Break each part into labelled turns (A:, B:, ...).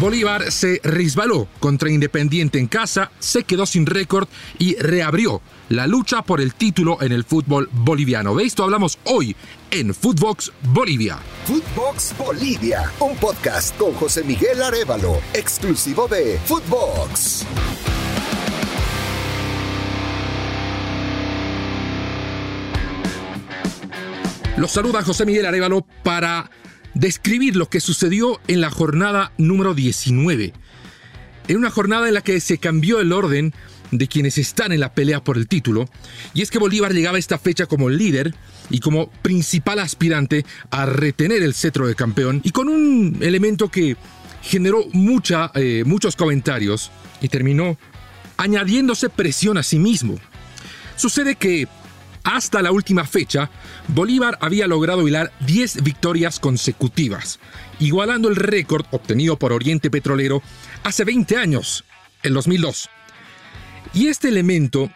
A: Bolívar se resbaló contra Independiente en casa, se quedó sin récord y reabrió la lucha por el título en el fútbol boliviano. De esto hablamos hoy en Footbox Bolivia.
B: Footbox Bolivia, un podcast con José Miguel Arevalo, exclusivo de Footbox.
A: Los saluda José Miguel Arevalo para describir lo que sucedió en la jornada número 19. En una jornada en la que se cambió el orden de quienes están en la pelea por el título, y es que Bolívar llegaba a esta fecha como líder y como principal aspirante a retener el cetro de campeón, y con un elemento que generó mucha, eh, muchos comentarios y terminó añadiéndose presión a sí mismo. Sucede que hasta la última fecha, Bolívar había logrado hilar 10 victorias consecutivas, igualando el récord obtenido por Oriente Petrolero hace 20 años, en 2002. Y este elemento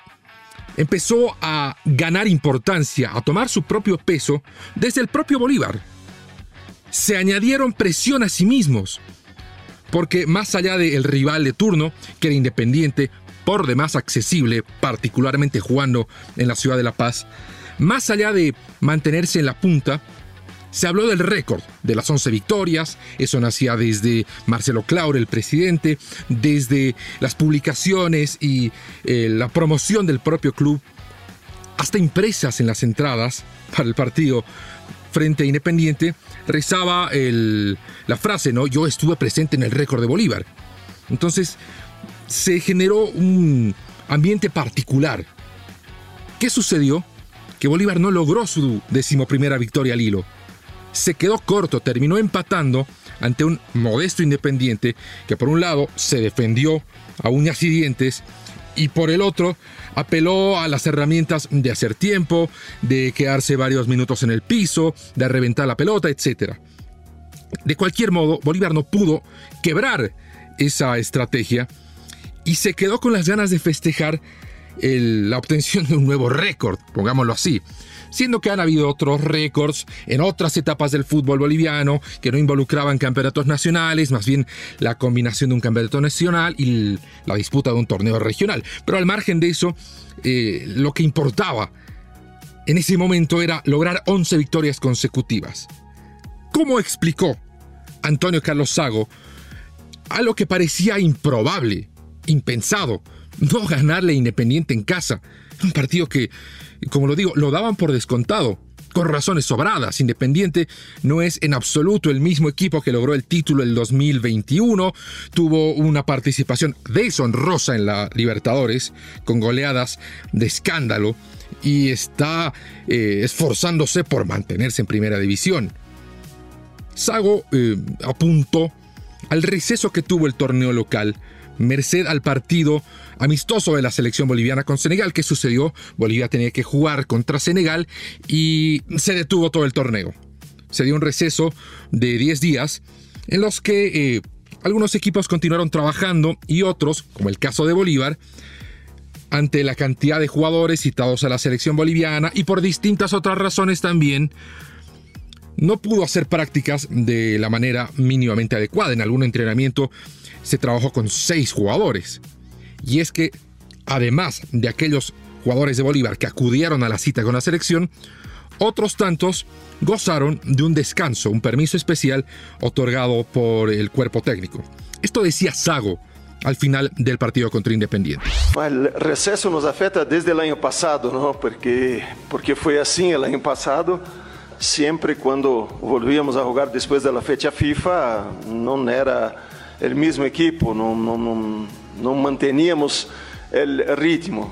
A: empezó a ganar importancia, a tomar su propio peso desde el propio Bolívar. Se añadieron presión a sí mismos, porque más allá del rival de turno, que era Independiente, por demás accesible, particularmente jugando en la ciudad de La Paz, más allá de mantenerse en la punta, se habló del récord de las 11 victorias, eso nacía desde Marcelo Claure, el presidente, desde las publicaciones y eh, la promoción del propio club, hasta impresas en las entradas para el partido frente a Independiente, rezaba la frase, ¿no? Yo estuve presente en el récord de Bolívar. Entonces, se generó un ambiente particular. ¿Qué sucedió? Que Bolívar no logró su decimoprimera victoria al hilo. Se quedó corto, terminó empatando ante un modesto independiente que por un lado se defendió a uñas y dientes y por el otro apeló a las herramientas de hacer tiempo, de quedarse varios minutos en el piso, de reventar la pelota, etc. De cualquier modo, Bolívar no pudo quebrar esa estrategia y se quedó con las ganas de festejar la obtención de un nuevo récord, pongámoslo así. Siendo que han habido otros récords en otras etapas del fútbol boliviano que no involucraban campeonatos nacionales, más bien la combinación de un campeonato nacional y la disputa de un torneo regional. Pero al margen de eso, eh, lo que importaba en ese momento era lograr 11 victorias consecutivas. ¿Cómo explicó Antonio Carlos Sago a lo que parecía improbable impensado no ganarle Independiente en casa. Un partido que, como lo digo, lo daban por descontado. Con razones sobradas, Independiente no es en absoluto el mismo equipo que logró el título el 2021. Tuvo una participación deshonrosa en la Libertadores, con goleadas de escándalo, y está eh, esforzándose por mantenerse en primera división. Sago eh, apuntó al receso que tuvo el torneo local merced al partido amistoso de la selección boliviana con Senegal. ¿Qué sucedió? Bolivia tenía que jugar contra Senegal y se detuvo todo el torneo. Se dio un receso de 10 días en los que eh, algunos equipos continuaron trabajando y otros, como el caso de Bolívar, ante la cantidad de jugadores citados a la selección boliviana y por distintas otras razones también, no pudo hacer prácticas de la manera mínimamente adecuada. En algún entrenamiento se trabajó con seis jugadores. Y es que, además de aquellos jugadores de Bolívar que acudieron a la cita con la selección, otros tantos gozaron de un descanso, un permiso especial otorgado por el cuerpo técnico. Esto decía Sago al final del partido contra Independiente.
C: El receso nos afecta desde el año pasado, ¿no? Porque, porque fue así el año pasado. Siempre cuando volvíamos a jugar después de la fecha FIFA, no era o mesmo equipo, não manteníamos o ritmo.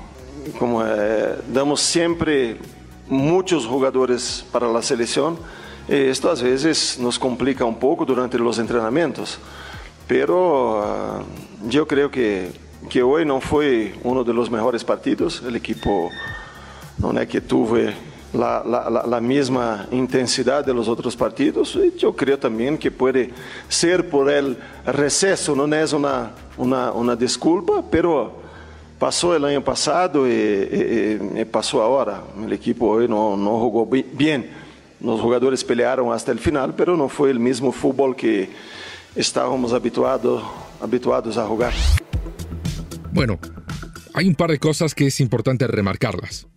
C: Como eh, damos sempre muitos jogadores para a seleção, isto às vezes nos complica um pouco durante os treinamentos. Pero uh, eu creio que que hoje não foi um dos melhores partidos. O equipo não é que tuve la, la, la, misma intensidad de los otros partidos. Y yo creo también que puede ser por el receso, no es una, una, una disculpa, pero pasó el año pasado y, y, y, pasó ahora. El equipo hoy no, no jugó bien. Los jugadores pelearon hasta el final, pero no fue el mismo fútbol que, estávamos habituados, habituados a jugar.
A: Bueno, hay un par de cosas que es importante remarcarlas.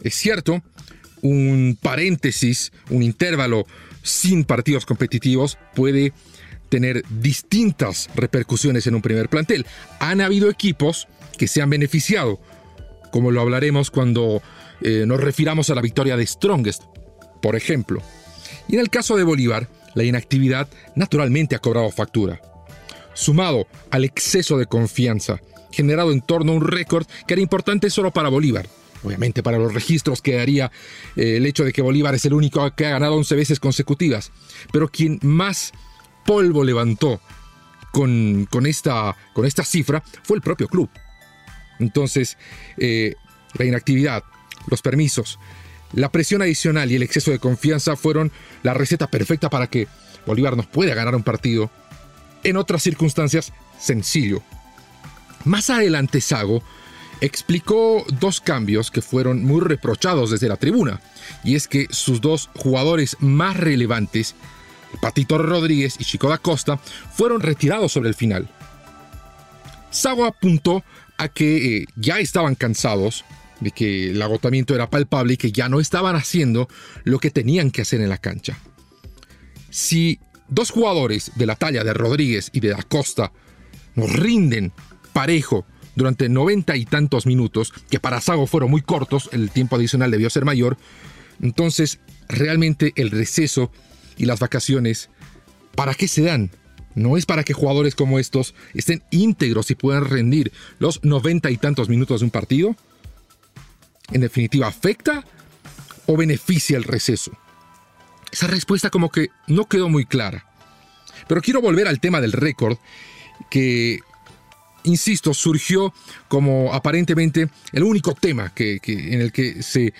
A: Es cierto, un paréntesis, un intervalo sin partidos competitivos puede tener distintas repercusiones en un primer plantel. Han habido equipos que se han beneficiado, como lo hablaremos cuando eh, nos refiramos a la victoria de Strongest, por ejemplo. Y en el caso de Bolívar, la inactividad naturalmente ha cobrado factura. Sumado al exceso de confianza generado en torno a un récord que era importante solo para Bolívar, obviamente para los registros quedaría eh, el hecho de que Bolívar es el único que ha ganado 11 veces consecutivas, pero quien más polvo levantó con, esta, con esta cifra fue el propio club. Entonces, eh, la inactividad, los permisos, la presión adicional y el exceso de confianza fueron la receta perfecta para que Bolívar nos pueda ganar un partido. En otras circunstancias, sencillo. Más adelante, Sago explicó dos cambios que fueron muy reprochados desde la tribuna, y es que sus dos jugadores más relevantes Patito Rodríguez y Chico da Costa fueron retirados sobre el final. Sago apuntó a que eh, ya estaban cansados, de que el agotamiento era palpable y que ya no estaban haciendo lo que tenían que hacer en la cancha. Si dos jugadores de la talla de Rodríguez y de da Costa nos rinden parejo durante noventa y tantos minutos, que para Sago fueron muy cortos, el tiempo adicional debió ser mayor, entonces realmente el receso y las vacaciones, ¿para qué se dan? No es para que jugadores como estos estén íntegros y puedan rendir los noventa y tantos minutos de un partido. En definitiva, ¿afecta o beneficia el receso? Esa respuesta como que no quedó muy clara. Pero quiero volver al tema del récord, que, insisto, surgió como aparentemente el único tema que, en el que se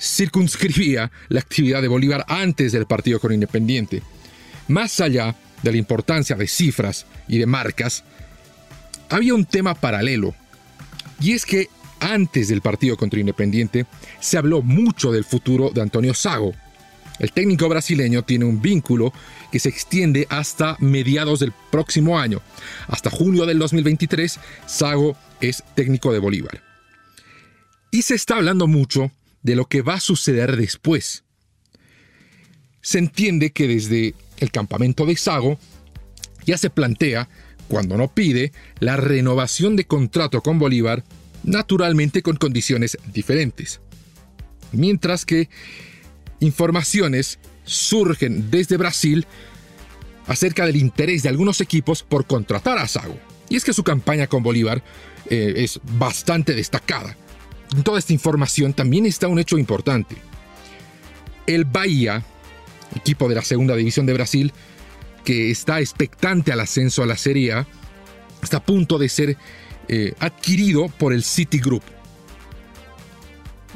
A: circunscribía la actividad de Bolívar antes del partido con Independiente. Más allá de la importancia de cifras y de marcas, había un tema paralelo. Y es que antes del partido contra Independiente se habló mucho del futuro de Antonio Sago. El técnico brasileño tiene un vínculo que se extiende hasta mediados del próximo año. Hasta junio del 2023, Sago es técnico de Bolívar. Y se está hablando mucho de lo que va a suceder después. Se entiende que desde el campamento de Sago ya se plantea, cuando no pide, la renovación de contrato con Bolívar, naturalmente con condiciones diferentes. Mientras que informaciones surgen desde Brasil acerca del interés de algunos equipos por contratar a Sago. Y es que su campaña con Bolívar eh, es bastante destacada. En toda esta información también está un hecho importante. El Bahía, equipo de la segunda división de Brasil, que está expectante al ascenso a la Serie A, está a punto de ser eh, adquirido por el Citigroup.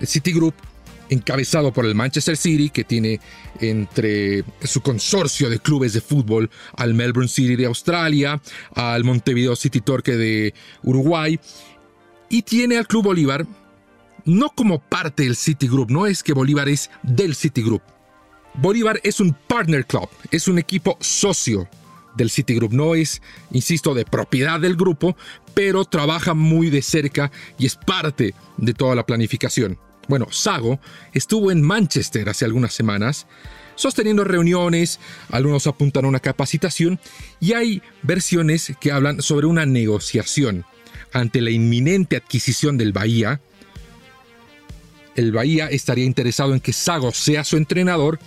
A: El Citigroup, encabezado por el Manchester City, que tiene entre su consorcio de clubes de fútbol al Melbourne City de Australia, al Montevideo City Torque de Uruguay, y tiene al Club Bolívar no como parte del Citigroup, no es que Bolívar es del Citigroup. Bolívar es un partner club, es un equipo socio del Citigroup, no es, insisto, de propiedad del grupo, pero trabaja muy de cerca y es parte de toda la planificación. Bueno, Sago estuvo en Manchester hace algunas semanas, sosteniendo reuniones, algunos apuntan a una capacitación y hay versiones que hablan sobre una negociación ante la inminente adquisición del Bahía, el Bahía estaría interesado en que Sago sea su entrenador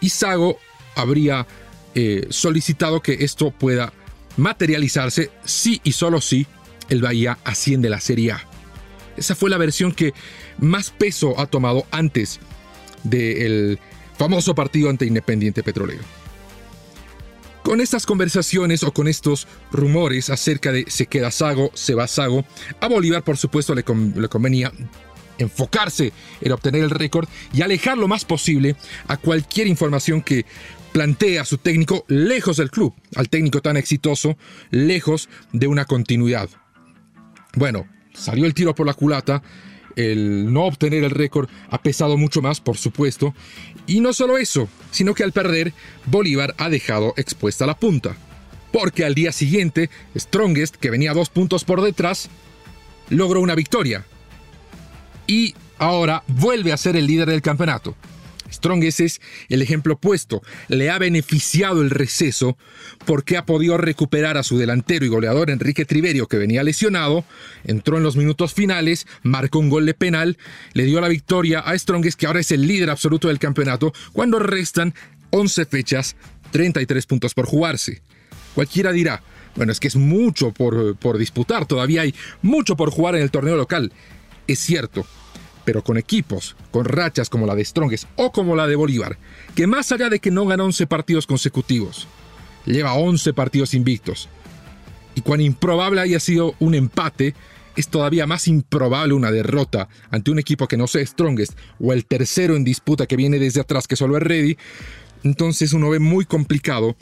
A: y Sago habría eh, solicitado que esto pueda materializarse si y solo si el Bahía asciende la Serie A. Esa fue la versión que más peso ha tomado antes del famoso partido ante Independiente Petrolero. Con estas conversaciones o con estos rumores acerca de se queda Sago, se va Sago, a Bolívar por supuesto le, convenía enfocarse en obtener el récord y alejar lo más posible a cualquier información que plantea su técnico lejos del club, al técnico tan exitoso, lejos de una continuidad. Bueno, salió el tiro por la culata, el no obtener el récord ha pesado mucho más, por supuesto, y no solo eso, sino que al perder, Bolívar ha dejado expuesta la punta. porque al día siguiente, Strongest, que venía dos puntos por detrás, logró una victoria. Y ahora vuelve a ser el líder del campeonato. Strongest es el ejemplo opuesto. Le ha beneficiado el receso porque ha podido recuperar a su delantero y goleador Enrique Triverio, que venía lesionado, entró en los minutos finales, marcó un gol de penal, le dio la victoria a Strongest, que ahora es el líder absoluto del campeonato, cuando restan 11 fechas, 33 puntos por jugarse. Cualquiera dirá, bueno, es que es mucho por, por disputar, todavía hay mucho por jugar en el torneo local. Es cierto, pero con equipos, con rachas como la de Strongest o como la de Bolívar, que más allá de que no gana 11 partidos consecutivos, lleva 11 partidos invictos. Y cuán improbable haya sido un empate, es todavía más improbable una derrota ante un equipo que no sea Strongest o el tercero en disputa que viene desde atrás que solo es Ready. Entonces uno ve muy complicado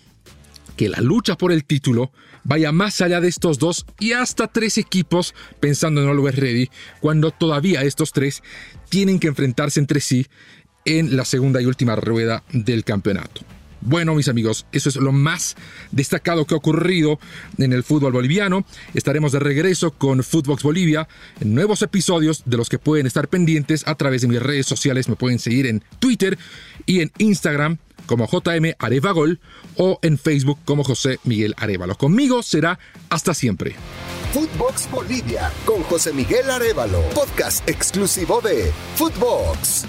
A: que la lucha por el título vaya más allá de estos dos y hasta tres equipos pensando en Always Ready, cuando todavía estos tres tienen que enfrentarse entre sí en la segunda y última rueda del campeonato. Bueno, mis amigos, eso es lo más destacado que ha ocurrido en el fútbol boliviano. Estaremos de regreso con Footbox Bolivia en nuevos episodios de los que pueden estar pendientes a través de mis redes sociales. Me pueden seguir en Twitter y en Instagram como JM Arevagol o en Facebook como José Miguel Arevalo. Conmigo será hasta siempre.
B: Footbox Bolivia con José Miguel Arevalo, podcast exclusivo de Footbox.